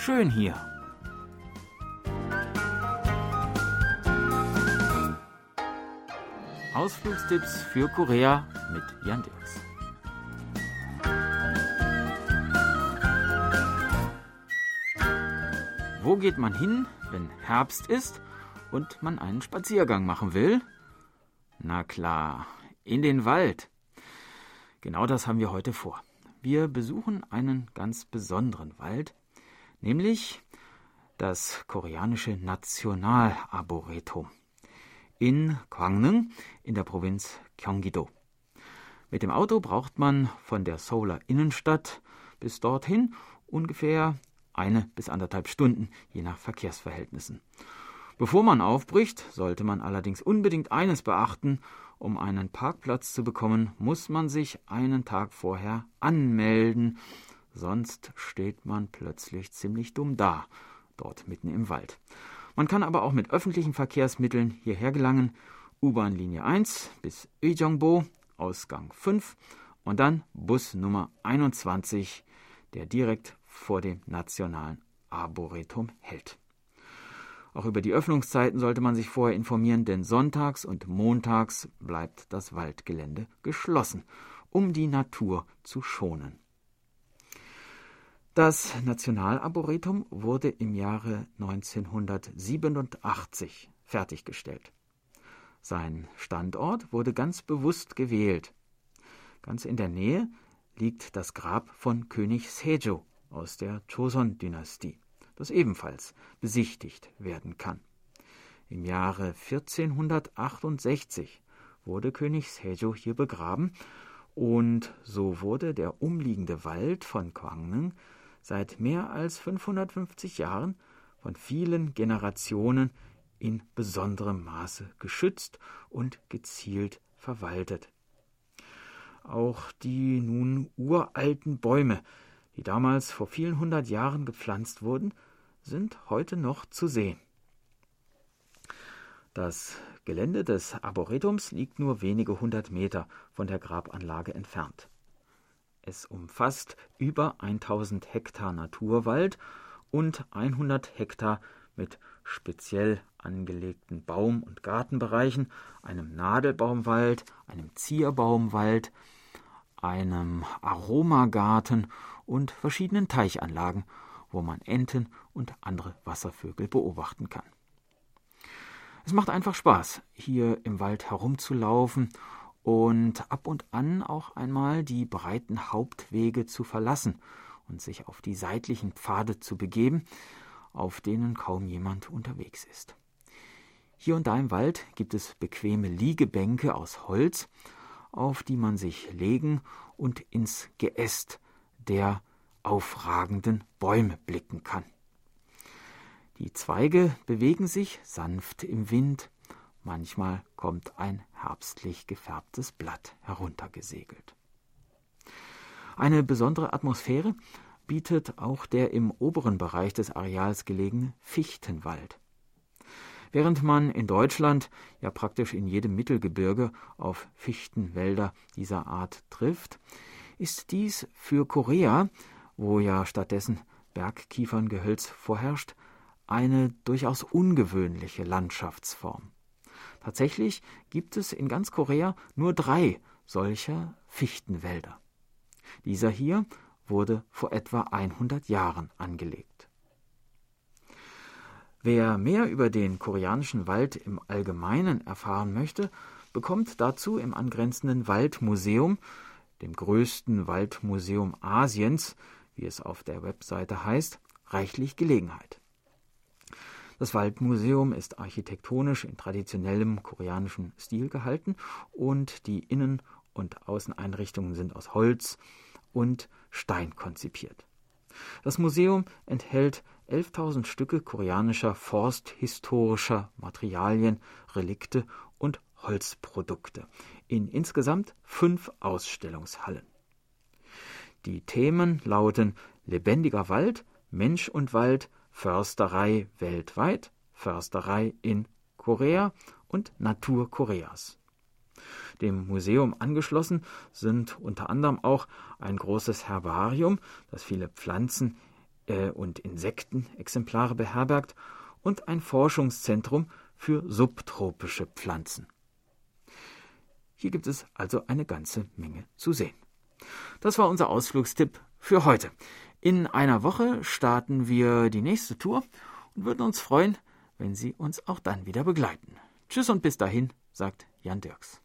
schön hier. Ausflugstipps für Korea mit Jan Dirks. Wo geht man hin, wenn Herbst ist und man einen Spaziergang machen will? Na klar, in den Wald. Genau das haben wir heute vor. Wir besuchen einen ganz besonderen Wald, nämlich das koreanische Nationalarboretum in Gwangnung in der Provinz Gyeonggi-do. Mit dem Auto braucht man von der Seouler Innenstadt bis dorthin ungefähr eine bis anderthalb Stunden, je nach Verkehrsverhältnissen. Bevor man aufbricht, sollte man allerdings unbedingt eines beachten, um einen Parkplatz zu bekommen, muss man sich einen Tag vorher anmelden, sonst steht man plötzlich ziemlich dumm da, dort mitten im Wald. Man kann aber auch mit öffentlichen Verkehrsmitteln hierher gelangen. U-Bahn-Linie 1 bis Ujeongbo, Ausgang 5 und dann Bus Nummer 21, der direkt vor dem Nationalen Arboretum hält. Auch über die Öffnungszeiten sollte man sich vorher informieren, denn sonntags und montags bleibt das Waldgelände geschlossen, um die Natur zu schonen. Das Nationalarboretum wurde im Jahre 1987 fertiggestellt. Sein Standort wurde ganz bewusst gewählt. Ganz in der Nähe liegt das Grab von König Sejo aus der Joseon-Dynastie, das ebenfalls besichtigt werden kann. Im Jahre 1468 wurde König Sejo hier begraben und so wurde der umliegende Wald von Kwangnen seit mehr als 550 Jahren von vielen Generationen in besonderem Maße geschützt und gezielt verwaltet. Auch die nun uralten Bäume, die damals vor vielen hundert Jahren gepflanzt wurden, sind heute noch zu sehen. Das Gelände des Arboretums liegt nur wenige hundert Meter von der Grabanlage entfernt. Es umfasst über 1000 Hektar Naturwald und 100 Hektar mit speziell angelegten Baum- und Gartenbereichen, einem Nadelbaumwald, einem Zierbaumwald, einem Aromagarten und verschiedenen Teichanlagen, wo man Enten und andere Wasservögel beobachten kann. Es macht einfach Spaß, hier im Wald herumzulaufen und ab und an auch einmal die breiten Hauptwege zu verlassen und sich auf die seitlichen Pfade zu begeben, auf denen kaum jemand unterwegs ist. Hier und da im Wald gibt es bequeme Liegebänke aus Holz, auf die man sich legen und ins Geäst der aufragenden Bäume blicken kann. Die Zweige bewegen sich sanft im Wind, Manchmal kommt ein herbstlich gefärbtes Blatt heruntergesegelt. Eine besondere Atmosphäre bietet auch der im oberen Bereich des Areals gelegene Fichtenwald. Während man in Deutschland ja praktisch in jedem Mittelgebirge auf Fichtenwälder dieser Art trifft, ist dies für Korea, wo ja stattdessen Bergkieferngehölz vorherrscht, eine durchaus ungewöhnliche Landschaftsform. Tatsächlich gibt es in ganz Korea nur drei solcher Fichtenwälder. Dieser hier wurde vor etwa 100 Jahren angelegt. Wer mehr über den koreanischen Wald im Allgemeinen erfahren möchte, bekommt dazu im angrenzenden Waldmuseum, dem größten Waldmuseum Asiens, wie es auf der Webseite heißt, reichlich Gelegenheit. Das Waldmuseum ist architektonisch in traditionellem koreanischen Stil gehalten und die Innen- und Außeneinrichtungen sind aus Holz und Stein konzipiert. Das Museum enthält 11.000 Stücke koreanischer forsthistorischer Materialien, Relikte und Holzprodukte in insgesamt fünf Ausstellungshallen. Die Themen lauten Lebendiger Wald, Mensch und Wald, Försterei weltweit, Försterei in Korea und Natur Koreas. Dem Museum angeschlossen sind unter anderem auch ein großes Herbarium, das viele Pflanzen äh, und Insektenexemplare beherbergt und ein Forschungszentrum für subtropische Pflanzen. Hier gibt es also eine ganze Menge zu sehen. Das war unser Ausflugstipp für heute. In einer Woche starten wir die nächste Tour und würden uns freuen, wenn Sie uns auch dann wieder begleiten. Tschüss und bis dahin, sagt Jan Dirks.